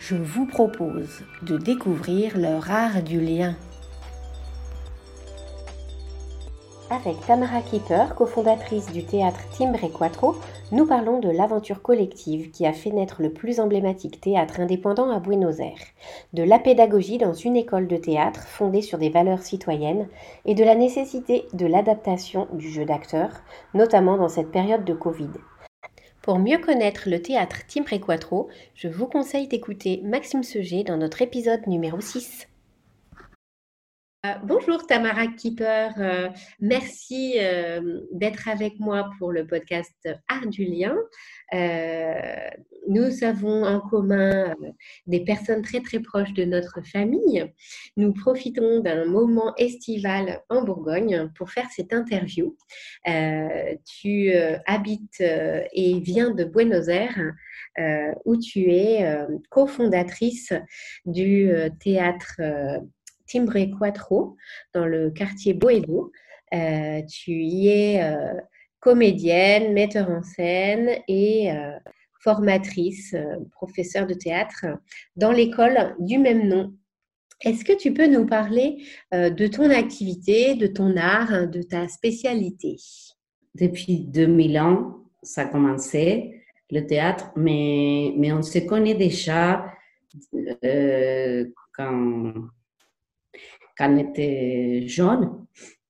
je vous propose de découvrir leur art du lien. Avec Tamara Keeper, cofondatrice du théâtre Timbre et Quattro, nous parlons de l'aventure collective qui a fait naître le plus emblématique théâtre indépendant à Buenos Aires, de la pédagogie dans une école de théâtre fondée sur des valeurs citoyennes et de la nécessité de l'adaptation du jeu d'acteur, notamment dans cette période de Covid. Pour mieux connaître le théâtre Timbre Quattro, je vous conseille d'écouter Maxime Seger dans notre épisode numéro 6. Euh, bonjour Tamara Keeper, euh, merci euh, d'être avec moi pour le podcast Art du lien. nous avons en commun des personnes très très proches de notre famille. Nous profitons d'un moment estival en Bourgogne pour faire cette interview. tu habites et viens de Buenos Aires. où tu es cofondatrice du théâtre Timbre Quattro dans le quartier Boedo. Euh, tu y es euh, comédienne, metteur en scène et euh, formatrice, professeure de théâtre dans l'école du même nom. Est-ce que tu peux nous parler de ton activité, de ton art, de ta spécialité? Depuis 2000 ans, ça a commencé, le théâtre, mais, mais on se connaît déjà quand quand on était jeune,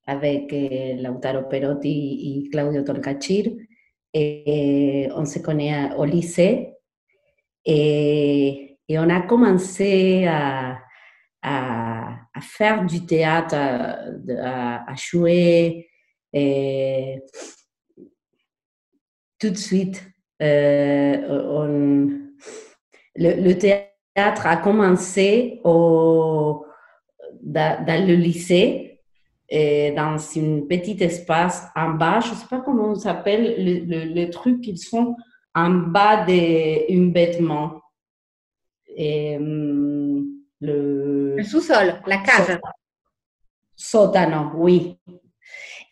avec euh, Lautaro Perotti et Claudio Torcachir. Et on se connaît au lycée et, et on a commencé à, faire du théâtre, à, jouer. Et tout de suite, euh, le, théâtre a commencé au, dans, le lycée, et dans un petit espace en bas, je ne sais pas comment on s'appelle, le, le, truc qu'ils font en bas d'un vêtement. Et, hum, le, le sous-sol, la cave. Sótano, oui.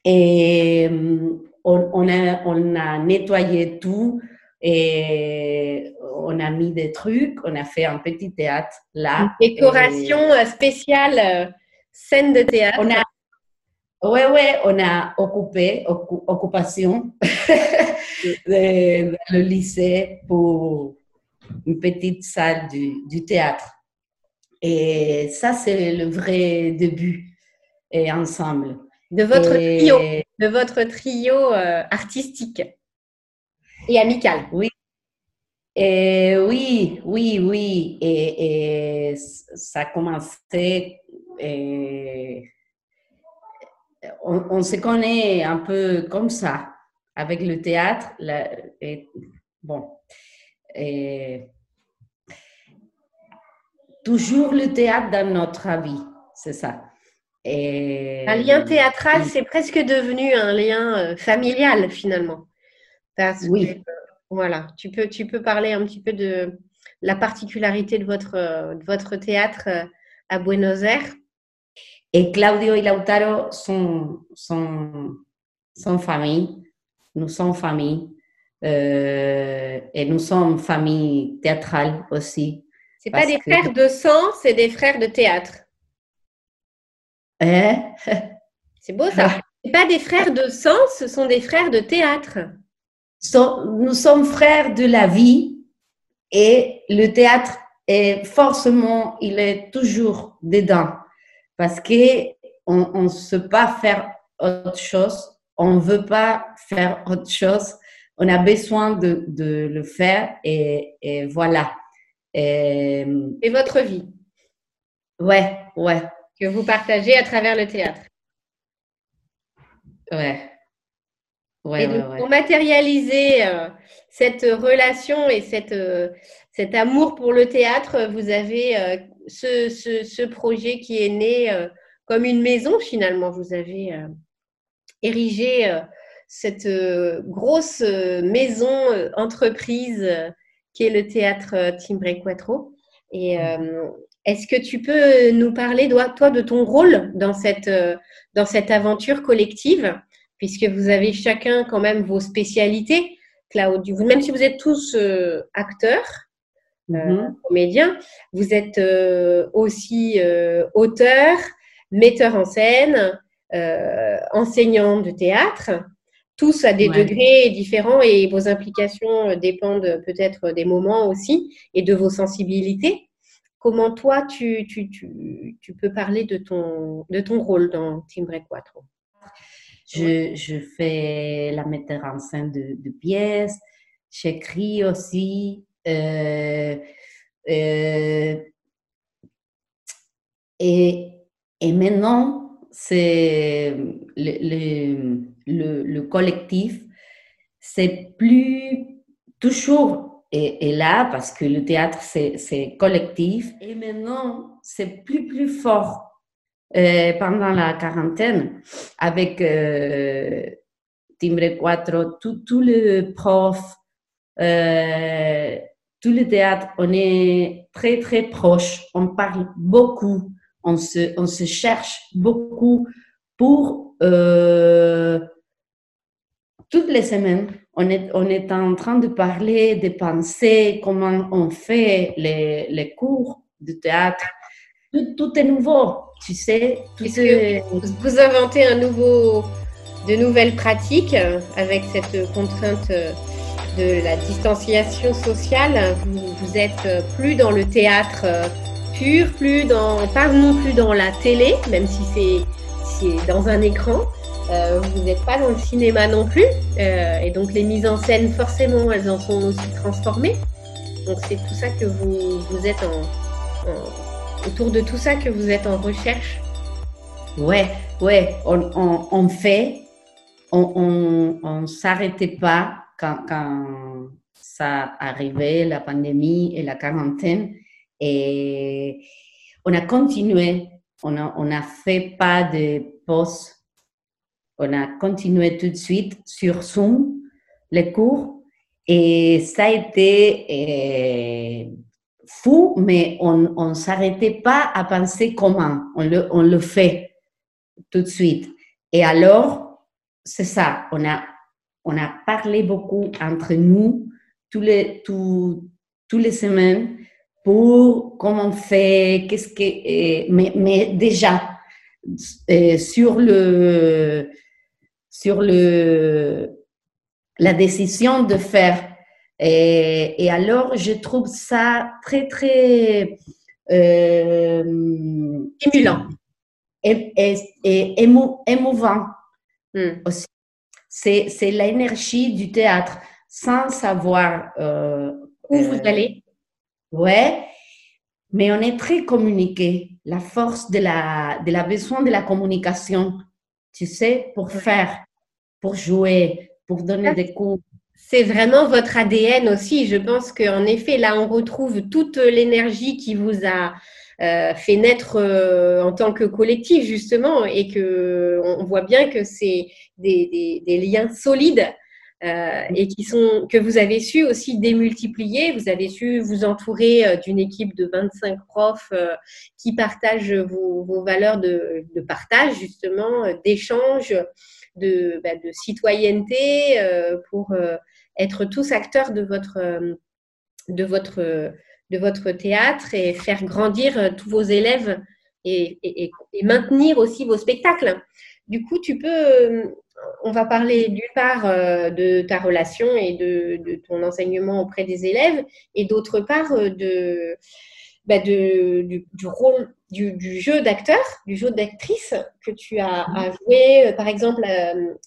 Et hum, on, on, a, on a nettoyé tout et on a mis des trucs, on a fait un petit théâtre là. Une décoration spéciale, euh, scène de théâtre. On a, ouais, ouais, on a occupé, occupation le lycée pour une petite salle du, théâtre. Et ça, c'est le vrai début et ensemble. De votre trio, de votre trio euh, artistique et amical. Oui. Et oui, oui, oui. Et, ça a commencé. on, se connaît un peu comme ça, avec le théâtre. et, bon. toujours le théâtre dans notre vie, c'est ça. un lien théâtral, c'est presque devenu un lien euh, familial finalement oui. voilà, tu peux, tu peux parler un petit peu de la particularité de votre, votre théâtre euh, à Buenos Aires Et Claudio et Lautaro sont, sont, sont famille. Nous sommes famille. Euh, et nous sommes famille théâtrale aussi. C'est pas des frères de sang, c'est des frères de théâtre. Hein? C'est beau ça. C'est pas des frères de sang, ce sont des frères de théâtre. Nous sommes frères de la vie et le théâtre est forcément, il est toujours dedans parce que on ne sait pas faire autre chose, on ne veut pas faire autre chose, on a besoin de, de le faire et, et voilà. Et, et, votre vie. Ouais, ouais. Que vous partagez à travers le théâtre. Ouais. Ouais, et donc, pour matérialiser euh, cette relation et cette, euh, cet amour pour le théâtre, vous avez euh, ce, ce, ce, projet qui est né comme une maison finalement. Vous avez érigé cette grosse maison, entreprise qui est le théâtre Timbre Quattro. Et est-ce que tu peux nous parler, toi, de ton rôle dans cette, dans cette aventure collective? Puisque vous avez chacun quand même vos spécialités. Claude, même si vous êtes tous euh, acteurs, euh, mm-hmm. comédiens, vous êtes euh, aussi auteur, metteur en scène, enseignant de théâtre, tous à des degrés différents et vos implications dépendent peut-être des moments aussi et de vos sensibilités. Comment toi, tu, tu, tu, tu peux parler de ton, de ton rôle dans Timbre Quattro je, je, fais la metteur en scène de, de pièces, j'écris aussi. Euh, euh, et, et, maintenant, c'est le, le, le, collectif, c'est plus toujours et, et, là parce que le théâtre c'est collectif et maintenant c'est plus plus fort pendant la quarantaine avec euh, Timbre 4, tous les profs, euh, tout le théâtre, on est très très proche, on parle beaucoup, on se, on se cherche beaucoup pour euh, toutes les semaines. On est, on est en train de parler, de penser comment on fait les, les cours de théâtre. Tout, tout est nouveau tu sais. vous inventez un nouveau, de nouvelles pratiques euh, avec cette contrainte euh, de la distanciation sociale? Vous, vous êtes euh, plus dans le théâtre pur, plus dans, pas non plus dans la télé, même si c'est dans un écran. vous n'êtes pas dans le cinéma non plus. et donc les mises en scène, forcément, elles en sont aussi transformées. Donc c'est tout ça que vous, vous êtes en autour de tout ça que vous êtes en recherche? Ouais, ouais, on, on, fait, on ne s'arrêtait pas quand, quand, ça arrivait, la pandémie et la quarantaine. Et on a continué, on n'a on a fait pas de pause. On a continué tout de suite sur Zoom les cours et ça a été fou, mais on ne s'arrêtait pas à penser comment. On le, on le fait tout de suite. Et alors, c'est ça, on a, on a parlé beaucoup entre nous tous les, tous, tous les semaines pour comment on fait, qu'est-ce que... Mais, mais déjà, euh, sur le sur le la décision de faire et, alors, je trouve ça très, très euh, stimulant et, et, émouvant hmm. aussi. C'est l'énergie du théâtre sans savoir euh, où vous euh, allez. Ouais, mais on est très communiqué. La force de la, de la besoin de la communication, tu sais, pour faire, pour jouer, pour donner des coups. C'est vraiment votre ADN aussi. Je pense qu'en effet, là, on retrouve toute l'énergie qui vous a euh, fait naître euh, en tant que collectif, justement, et que on voit bien que c'est des, liens solides euh, et qui sont, que vous avez su aussi démultiplier. Vous avez su vous entourer d'une équipe de 25 profs qui partagent vos, valeurs de, partage, justement, d'échange, de, bah, de, citoyenneté pour être tous acteurs de votre, de, votre, de votre théâtre et faire grandir tous vos élèves et, et, et maintenir aussi vos spectacles. Du coup, tu peux on va parler d'une part euh, de ta relation et de, ton enseignement auprès des élèves, et d'autre part euh, de, bah, du, rôle, du, jeu d'acteur, du jeu d'actrice que tu as, mhm. joué, euh, par exemple,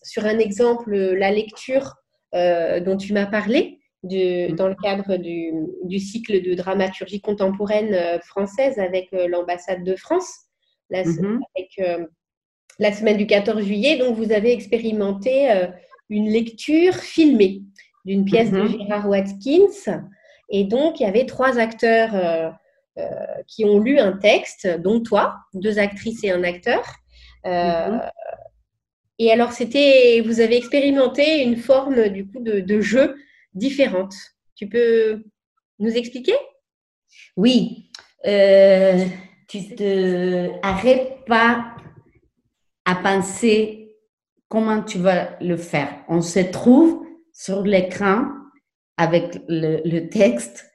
sur un exemple, la lecture dont tu m'as parlé. Mhm. dans le cadre du, cycle de dramaturgie contemporaine française avec l'ambassade de France, avec la semaine du 14 juillet. Donc, vous avez expérimenté euh, une lecture filmée d'une pièce de mhm. Gérard Watkins. Et donc, il y avait trois acteurs euh, euh, qui ont lu un texte, dont toi, deux actrices et un acteur. Mhm. Et alors, c'était, vous avez expérimenté une forme du coup de, jeu différente. Tu peux nous expliquer? Oui. tu te arrêtes pas à penser comment tu vas le faire. On se trouve sur l'écran avec le, texte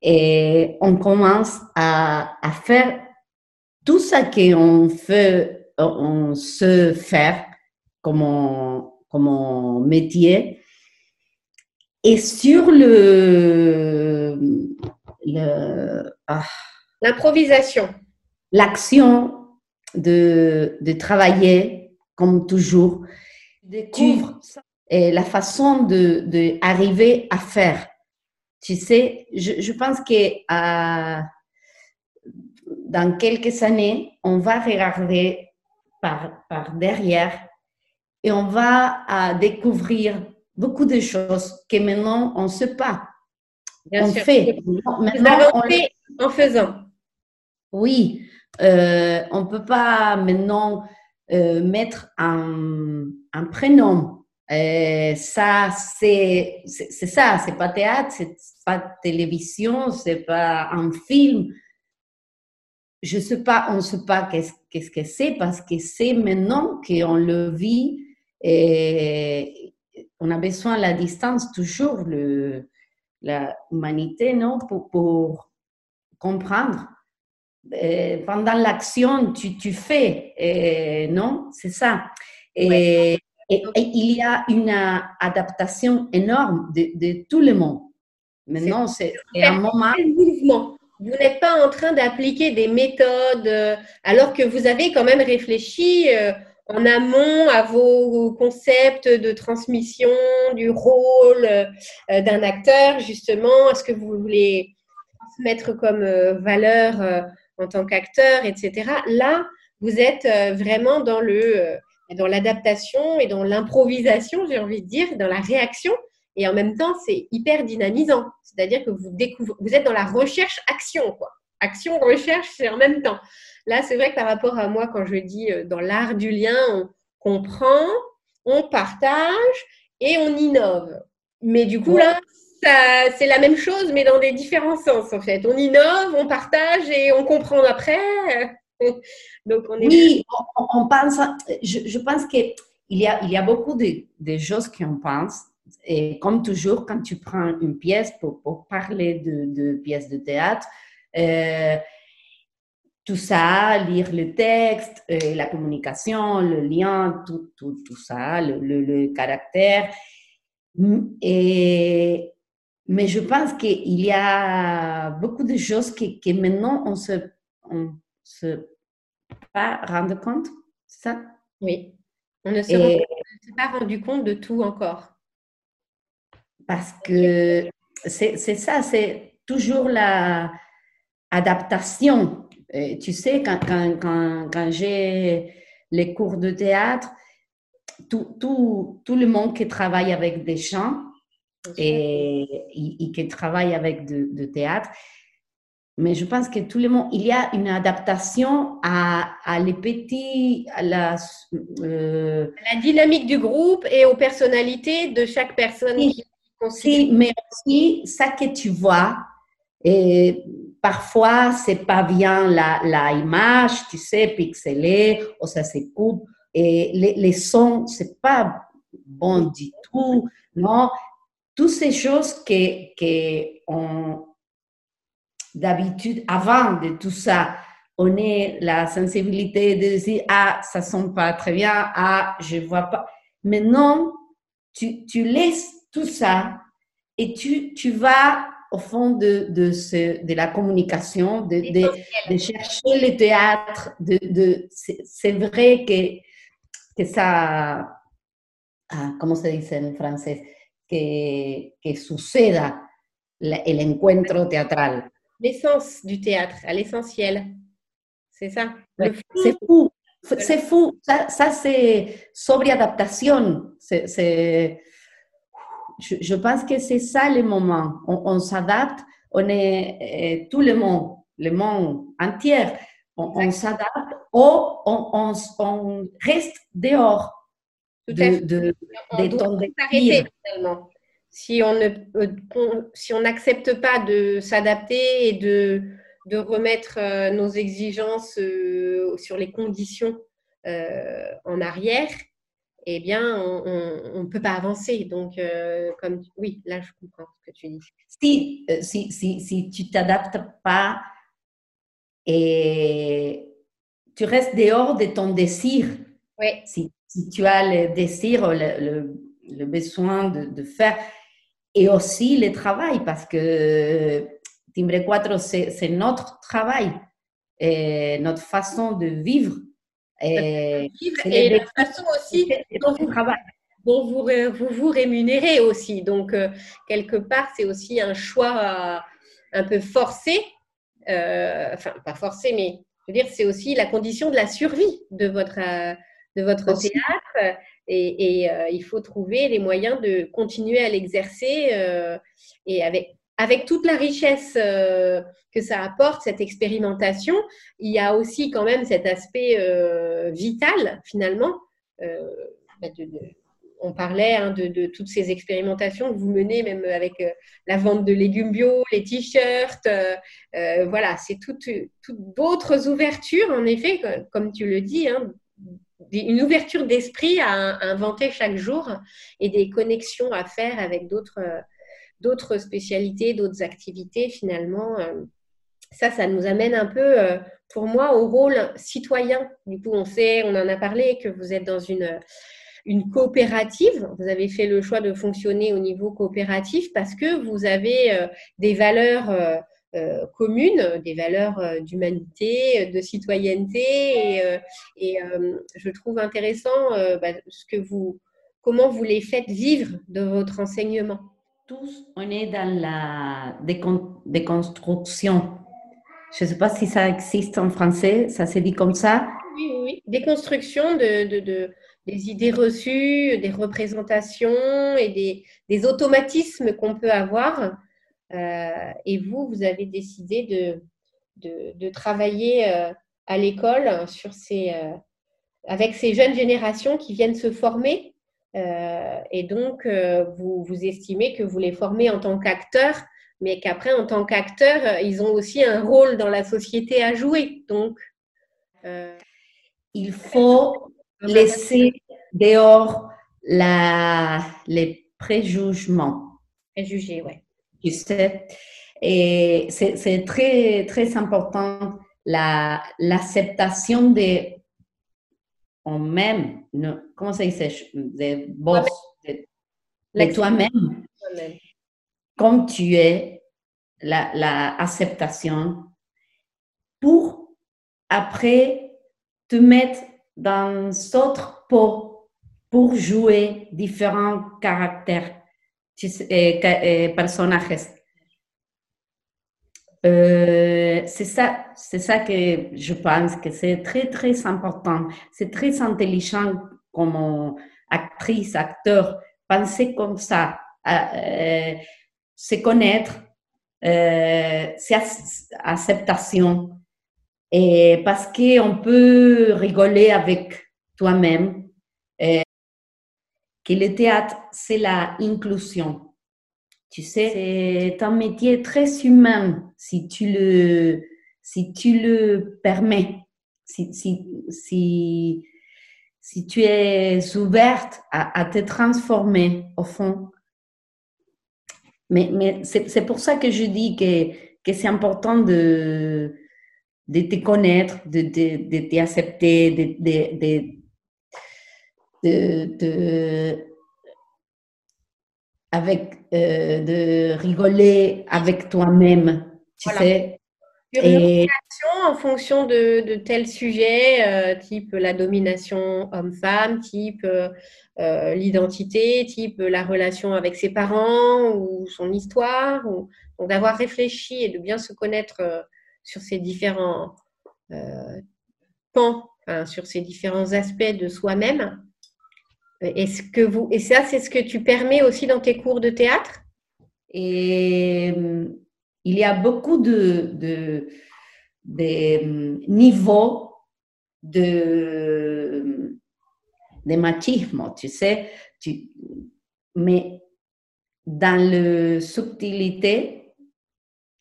et on commence à, faire tout ça qu'on on se faire comme, comme métier. Et sur le, le ah, l'improvisation, l'action de, de travailler comme toujours. Découvre et la façon de, de, arriver à faire. Tu sais, je, je pense que à, dans quelques années, on va regarder par, par derrière et on va à découvrir beaucoup de choses que maintenant on ne sait pas. Bien on fait. Maintenant, on fait en faisant. Oui, euh, on ne peut pas maintenant euh, mettre un, un prénom. Euh, ça, c'est ça, c'est pas théâtre, c'est pas télévision, c'est pas un film. Je sais pas, on ne sait pas qu'est-ce qu'est-ce que c'est parce que c'est maintenant qu'on le vit et on a besoin de la distance toujours, le, l'humanité, non, pour, pour comprendre euh, pendant l'action, tu, tu, fais, euh, non C'est ça. Et, il y a une adaptation énorme de, de tout le monde. Maintenant, c'est un moment. Mouvement. Vous n'êtes pas en train d'appliquer des méthodes euh, alors que vous avez quand même réfléchi en amont à vos concepts de transmission, du rôle d'un acteur, justement, à ce que vous voulez transmettre comme valeur en tant qu'acteur, etc. Là, vous êtes euh, vraiment euh, dans l'adaptation et dans l'improvisation, j'ai envie de dire, dans la réaction. Et en même temps, c'est hyper dynamisant. C'est-à-dire que vous découvrez, vous êtes dans la recherche-action, quoi. Action-recherche, c'est en même temps. Là, c'est vrai que par rapport à moi, quand je dis euh, dans l'art du lien, on comprend, on partage et on innove. Mais du coup, là, c'est la même chose, mais dans des différents sens, en fait. On innove, on partage et on comprend après. Donc, on est oui, on, pense, je, pense qu'il y a, il y a beaucoup de, de choses qu'on pense. Et comme toujours, quand tu prends une pièce pour, pour parler de, de pièces de théâtre, euh, tout ça, lire le texte, euh, la communication, le lien, tout, tout, tout ça, le, le, le caractère. Et, mais je pense qu'il y a beaucoup de choses que, que maintenant on se, on se pas rendre compte, ça? Oui, on ne s'est pas rendu compte de tout encore. Parce que c'est ça, c'est toujours la adaptation. Tu sais, quand, quand, quand, quand j'ai les cours de théâtre, tout, tout, tout le monde qui travaille avec des chants, et, et, qui travaille avec de, théâtre mais je pense que tout le monde, il y a une adaptation à, à les petits, à la, euh, la dynamique du groupe et aux personnalités de chaque personne. Oui, mais aussi ça que tu vois. Et parfois, c'est pas bien la, la, image, tu sais, pixelée, ou ça s'écoute. Et les, les sons, c'est pas bon du tout, non? Toutes ces choses que, que on, d'habitude, avant de tout ça, on a la sensibilité de dire ah ça sonne pas très bien, ah je vois pas. Maintenant, tu, tu laisses tout ça et tu, tu vas au fond de, de, ce, de la communication, de, de, chercher le théâtre. De, de, c'est vrai que, que ça, ah, comment se dit en français, que, que suceda el encuentro teatral. l'essence du théâtre, à l'essentiel. C'est ça. C'est fou. C'est fou. Ça, ça c'est sobre-adaptation. Je, je, pense que c'est ça le moment. On, s'adapte, on est tout le monde, le monde entier. On, s'adapte ou on, on, reste dehors de, de, de, de, si on ne euh, si on n'accepte pas de s'adapter et de, de remettre euh, nos exigences euh, sur les conditions en arrière, eh bien, on ne peut pas avancer. Donc, comme oui, là, je comprends ce que tu dis. Si, si, si, si tu t'adaptes pas et tu restes dehors de ton désir, oui. si, si tu as le désir, le, le, le besoin de, de faire, et aussi le travail, parce que Timbre 4, c'est notre travail, et notre façon de vivre. Et, et la façon aussi dont vous, dont vous, vous, vous rémunérez aussi. Donc, euh, quelque part, c'est aussi un choix euh, un peu forcé. Euh, enfin, pas forcé, mais je veux dire, c'est aussi la condition de la survie de votre, de votre théâtre. Et, euh, il faut trouver les moyens de continuer à l'exercer et avec, avec toute la richesse euh, que ça apporte, cette expérimentation, il y a aussi quand même cet aspect vital finalement. Bah, on parlait hein, de, toutes ces expérimentations que vous menez, même avec la vente de légumes bio, les t-shirts. voilà, c'est toutes, d'autres ouvertures, en effet, comme tu le dis, hein, une ouverture d'esprit à, inventer chaque jour et des connexions à faire avec d'autres d'autres spécialités, d'autres activités finalement. Euh, ça, ça nous amène un peu, euh, pour moi, au rôle citoyen. Du coup, on sait, on en a parlé, que vous êtes dans une, coopérative. Vous avez fait le choix de fonctionner au niveau coopératif parce que vous avez euh, des valeurs communes, des valeurs d'humanité, de citoyenneté. Et, je trouve intéressant bah, ce que vous, comment vous les faites vivre de votre enseignement. Tous, on est dans la déconstruction. Je ne sais pas si ça existe en français, ça se dit comme ça. Oui, oui, Déconstruction de, de, de des idées reçues, des représentations et des, automatismes qu'on peut avoir euh, et vous, vous avez décidé de, de, travailler euh, à l'école euh, avec ces jeunes générations qui viennent se former. Et donc, vous, vous estimez que vous les formez en tant qu'acteurs, mais qu'après, en tant qu'acteurs, ils ont aussi un rôle dans la société à jouer. Donc, il faut laisser dehors la, les préjugements. Préjugés, oui tu sais. Et c'est très, très important l'acceptation de en même, comment ça dit, de boss, de, toi-même, comme tu es, l'acceptation la, pour après te mettre dans d'autres peaux pour jouer différents caractères eh, eh, personajes. Euh, c'est ça, c'est ça que je pense que c'est très très important. C'est très intelligent comme actrice, acteur, penser comme ça, euh, se connaître c'est acceptation. Et parce qu'on peut rigoler avec toi-même. Que le théâtre, c'est la inclusion. Tu sais, c'est un métier très humain si tu le, si tu le permets, si, si, si, si tu es ouverte à, te transformer au fond. Mais, mais c'est pour ça que je dis que, que c'est important de, de te connaître, de, de, de t'accepter, de, de, de, avec, euh, de rigoler avec toi-même, tu sais. Et... en fonction de, de tels sujets, euh, type la domination homme-femme, type euh, l'identité, type la relation avec ses parents ou son histoire. Ou, donc d'avoir réfléchi et de bien se connaître sur ces différents pans, sur ces différents aspects de soi-même est-ce que vous et ça c'est ce que tu permets aussi dans tes cours de théâtre? Et il y a beaucoup de, de, niveaux de, de machisme, tu sais. Mais dans la subtilité,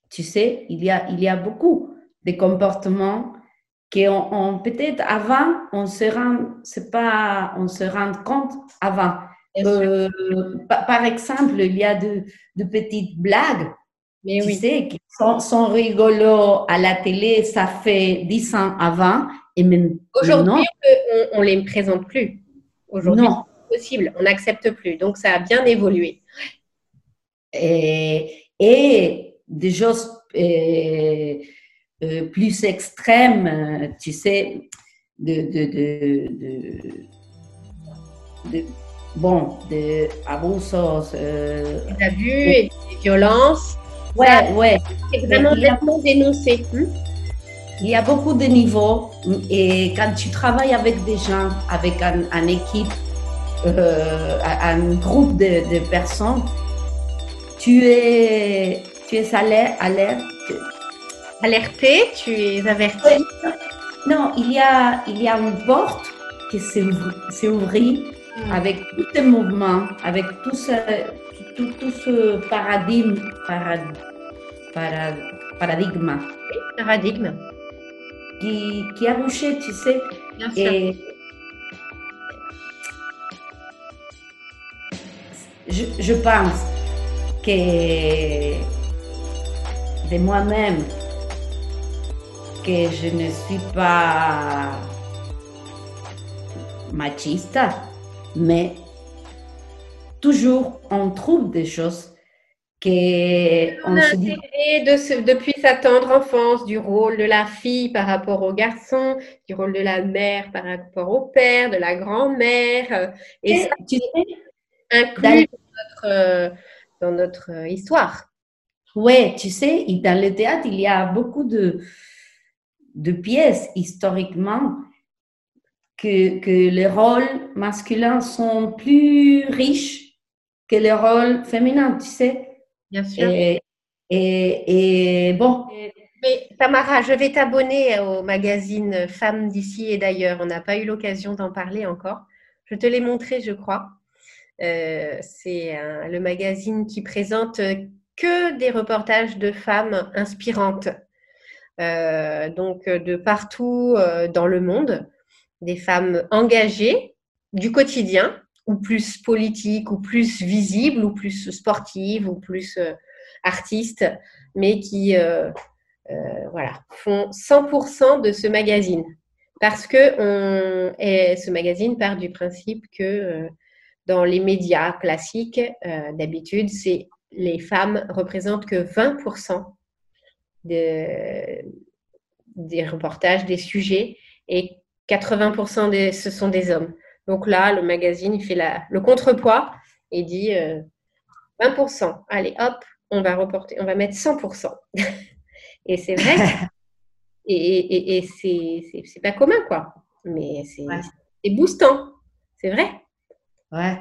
tu sais, il y a, il y a beaucoup de comportements qu'on on, peut-être avant, on se rend, c'est pas, on se rend compte avant. Euh, par, exemple, il y a de, de petites blagues, Mais tu oui. sais, qui sont, sont rigolos à la télé, ça fait dix ans avant, et même aujourd'hui, on, ne les présente plus. Aujourd'hui, c'est possible, on n'accepte plus. Donc, ça a bien évolué. Et, et des choses euh, euh, plus extrême, euh, tu sais, de, de, de, de, bon, de abusos. Euh, des abus et des violences. Ouais, ouais. C'est vraiment nettement dénoncé. Hmm? Il y a beaucoup de niveaux et quand tu travailles avec des gens, avec un, une équipe, euh, un groupe de, de, personnes, tu es, tu es alerte alerté, tu es averti. Non, il y a, il y a une porte qui s'est ouvrie hmm. avec tous ces mouvements, avec tout ce, tout, tout ce paradigme, parad, parad, paradigme. paradigme. Qui, qui, a bouché, tu sais. Bien sûr. Je, je pense que de moi-même, que je ne suis pas machiste, mais toujours on trouve des choses que on, se dit... de depuis sa tendre enfance du rôle de la fille par rapport au garçon, du rôle de la mère par rapport au père, de la grand-mère, euh, et, ça, tu sais, inclus dans notre, euh, dans notre euh, histoire. Oui, tu sais, dans le théâtre, il y a beaucoup de, de pièces historiquement que, que les rôles masculins sont plus riches que les rôles féminins, tu sais. Bien sûr. Et, et, bon. Mais Tamara, je vais t'abonner au magazine Femmes d'ici et d'ailleurs. On n'a pas eu l'occasion d'en parler encore. Je te l'ai montré, je crois. Euh, c'est le magazine qui présente que des reportages de femmes inspirantes donc euh, de partout euh, dans le monde, des femmes engagées du quotidien, ou plus politiques, ou plus visibles, ou plus sportives, ou plus artistes, mais qui voilà, font 100% de ce magazine. Parce que on, ce magazine part du principe que dans les médias classiques, d'habitude, c'est les femmes représentent que 20% des, des reportages, des sujets, et 80% des, ce sont des hommes. Donc là, le magazine, il fait la, le contrepoids et dit 20%. Euh, Allez, hop, on va reporter, on va mettre 100%. et c'est vrai. et, et, et c'est pas commun, quoi. Mais c'est boostant. C'est vrai. Ouais.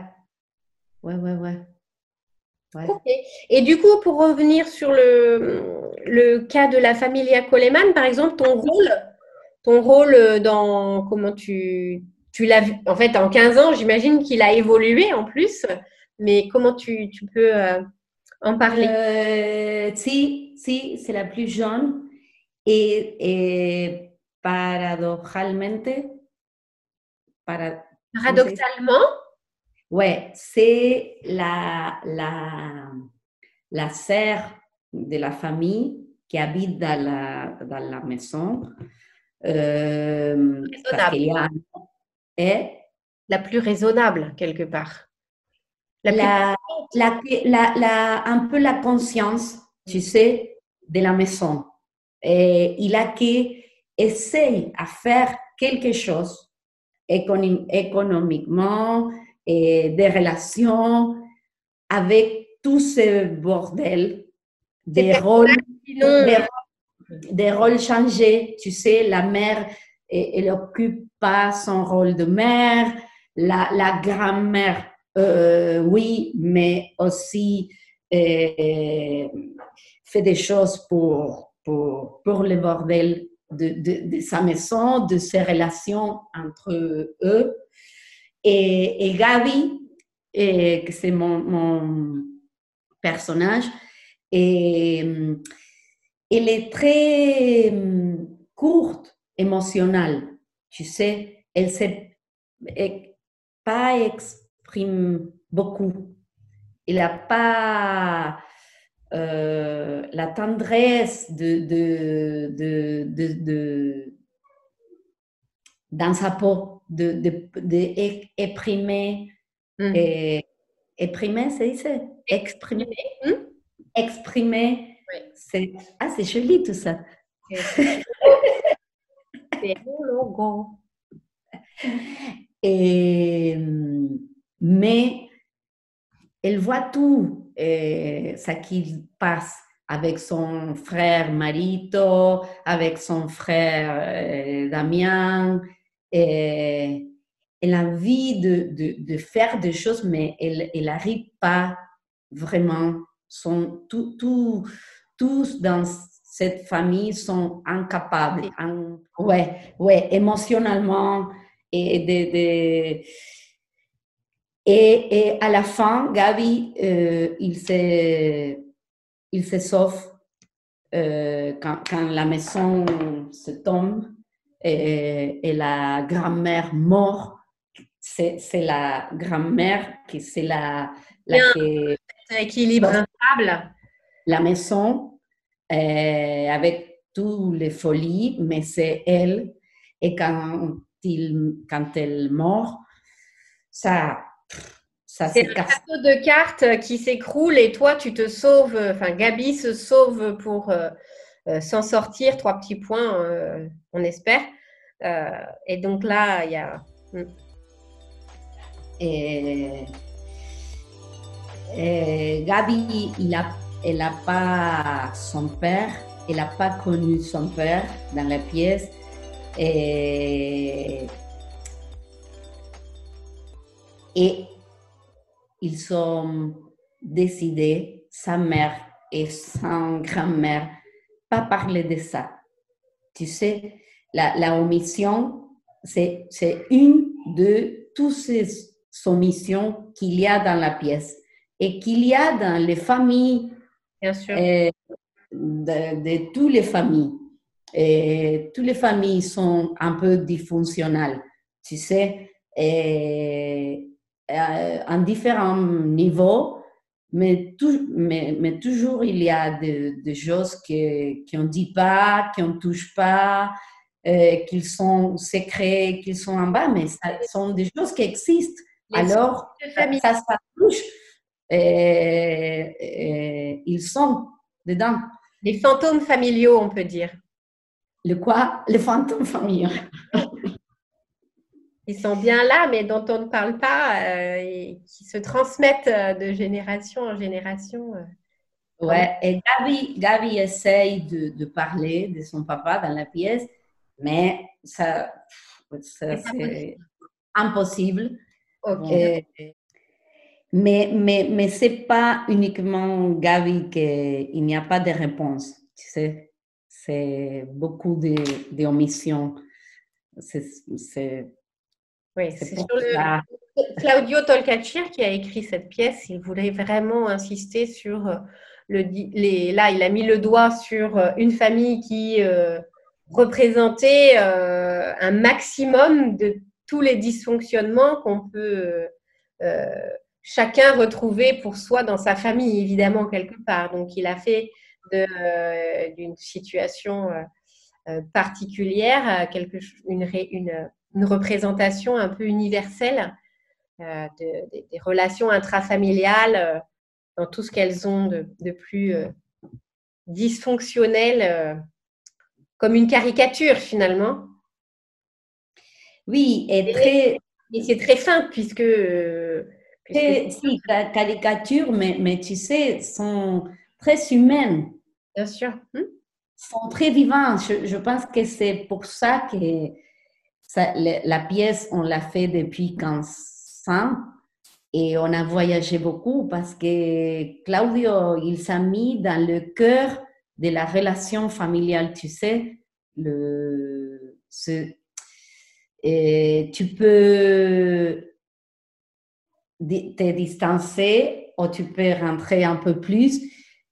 Ouais, ouais, ouais. Et du coup, pour revenir sur le, le cas de la famille Coleman, par exemple, ton rôle, ton rôle dans comment tu, tu l'as vu En fait, en 15 ans, j'imagine qu'il a évolué en plus, mais comment tu, tu peux euh, en parler? Euh, Si, si, c'est la plus jeune et, et paradoxalement, paradoxalement, Ouais, c'est la, la, la sœur de la famille qui habite dans la, dans la maison. Euh, la plus raisonnable, quelque part. La, la, la, un peu la conscience, tu sais, de la maison. Et il a qui essaye à faire quelque chose économiquement, et des relations avec tout ce bordel, des rôles, des, rôles changés. Tu sais, la mère, elle n'occupe pas son rôle de mère, la, la grand-mère, euh, oui, mais aussi euh, fait des choses pour, pour, pour le bordel de, de, de, sa maison, de ses relations entre eux. Et, Gabi, eh, que c'est mon, personnage, et, elle est très courte, émotionnelle, tu sais, elle ne pas exprime beaucoup. Elle n'a pas la tendresse de, dans sa peau de, de, de exprimer, mm. et, exprimer, c'est ça, exprimer, mm. exprimer, c'est, ah, c'est joli tout ça. C'est mon logo. Et, mais elle voit tout et, ce qui passe avec son frère Marito, avec son frère euh, Damien, et elle a envie de, de, de, faire des choses, mais elle n'arrive pas vraiment. Sont, tout, tout, tous dans cette famille sont incapables, ouais, ouais, émotionnellement. Et, de, et, et, à la fin, Gabi, euh, il, se, il se sauve euh, quand, quand, la maison se tombe et, la grand-mère mort, c'est la grand-mère qui c'est la, la qui équilibre instable. La maison euh, avec toutes les folies, mais c'est elle. Et quand, il, quand elle mort, ça, ça c'est le plateau de cartes qui s'écroule et toi tu te sauves, enfin Gabi se sauve pour euh, s'en sortir, trois petits points, euh, on espère. Euh, et donc là, il y a... Hmm. Et, Gabi, elle n'a pas son père, elle n'a pas connu son père dans la pièce. Et, et ils ont décidé, sa mère et sa grand-mère, pas parler de ça. Tu sais, la, la omission, c'est une de toutes ces omissions qu'il y a dans la pièce et qu'il y a dans les familles, Bien sûr. Euh, de, de, toutes les familles. Et toutes les familles sont un peu dysfonctionnelles, tu sais, et, euh, en différents niveaux mais, mais, mais, toujours il y a des, choses qu'on ne dit pas, qu'on ne touche pas, euh, qu'ils sont secrets, qu'ils sont en bas, mais ce sont des choses qui existent. Alors, ça, ça, touche, et, et, ils sont dedans. Les fantômes familiaux, on peut dire. Le quoi? Les fantômes familiaux. ils sont bien là, mais dont on ne parle pas, euh, et qui se transmettent euh, de génération en génération. Euh. Ouais, et Gabi, Gabi essaye de, de, parler de son papa dans la pièce, mais ça, ça c'est impossible. Mais, mais, mais ce n'est pas uniquement Gabi qu'il n'y a pas de réponse. Tu sais, c'est beaucoup d'omissions. C'est, oui, c'est sur le... Claudio Tolcachir qui a écrit cette pièce. Il voulait vraiment insister sur euh, le. Les, là, il a mis le doigt sur euh, une famille qui euh, représentait un maximum de tous les dysfonctionnements qu'on peut chacun retrouver pour soi dans sa famille, évidemment, quelque part. Donc, il a fait d'une situation particulière quelque, une, une une représentation un peu universelle euh, des relations intrafamiliales euh, dans tout ce qu'elles ont de, plus euh, dysfonctionnel, comme une caricature finalement. Oui, et très. c'est très fin puisque. puisque... caricature, mais, mais tu sais, sont très humaines. Bien sûr. Hmm? Sont très vivantes. Je, je pense que c'est pour ça que la pièce, on l'a fait depuis 15 ans et on a voyagé beaucoup parce que Claudio, il s'est mis dans le cœur de la relation familiale, tu sais. Et tu peux te distancer ou tu peux rentrer un peu plus.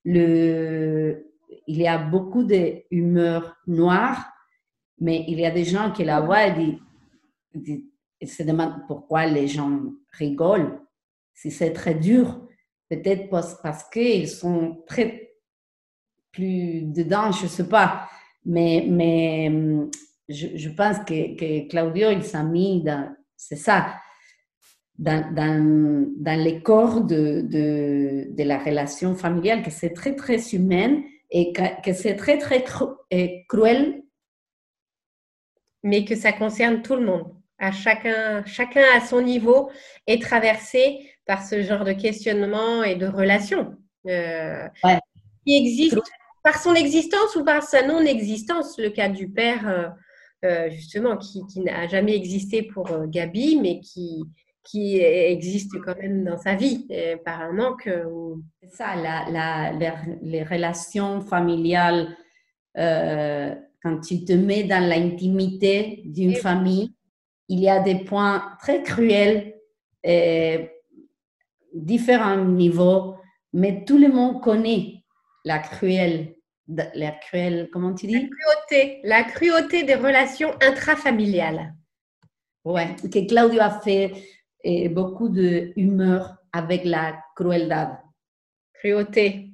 Il y a beaucoup d'humeur noire mais il y a des gens qui la voient et, se demandent pourquoi les gens rigolent. Si c'est très dur, peut-être parce qu'ils sont très plus dedans, je ne sais pas. Mais, mais je, pense que, que, Claudio, il s'est mis dans, c'est ça, dans, dans, dans les corps de, de, la relation familiale, que c'est très, très humaine et que c'est très, très cruel mais que ça concerne tout le monde. À chacun, chacun à son niveau est traversé par ce genre de questionnement et de relations euh, qui existent par son existence ou par sa non-existence. Le cas du père, euh, euh, justement, qui, n'a jamais existé pour Gabi, mais qui, qui existe quand même dans sa vie par un manque. C'est ça, la, les, relations familiales quand tu te mets dans l'intimité d'une famille, il y a des points très cruels, et différents niveaux, mais tout le monde connaît la cruelle, la cruelle, comment tu dis? La cruauté, la cruauté des relations intrafamiliales. Ouais, que Claudio a fait beaucoup de humeur avec la crueldad. Cruauté.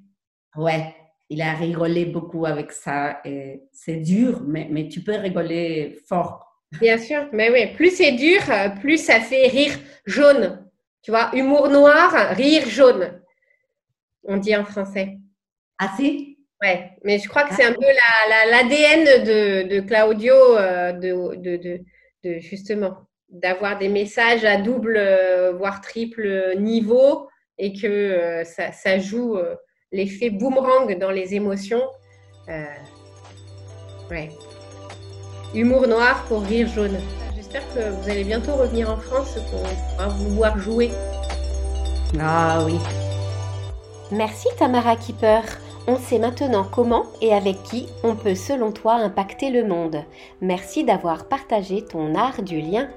Ouais, il a rigolé beaucoup avec ça. C'est dur, mais, mais tu peux rigoler fort. Bien sûr, mais oui, plus c'est dur, plus ça fait rire jaune. Tu vois, humour noir, rire jaune. On dit en français. Ah si? Ouais, mais je crois que c'est un peu l'ADN la, de, de, Claudio, euh, de, de, de, justement, d'avoir des messages à double, euh, voire triple niveau et que euh, ça, ça, joue l'effet boomerang dans les émotions. Euh, ouais. Humour noir pour rire jaune. J'espère que vous allez bientôt revenir en France pour vous voir jouer. Ah oui. Merci Tamara Keeper. On sait maintenant comment et avec qui on peut selon toi impacter le monde. Merci d'avoir partagé ton art du lien.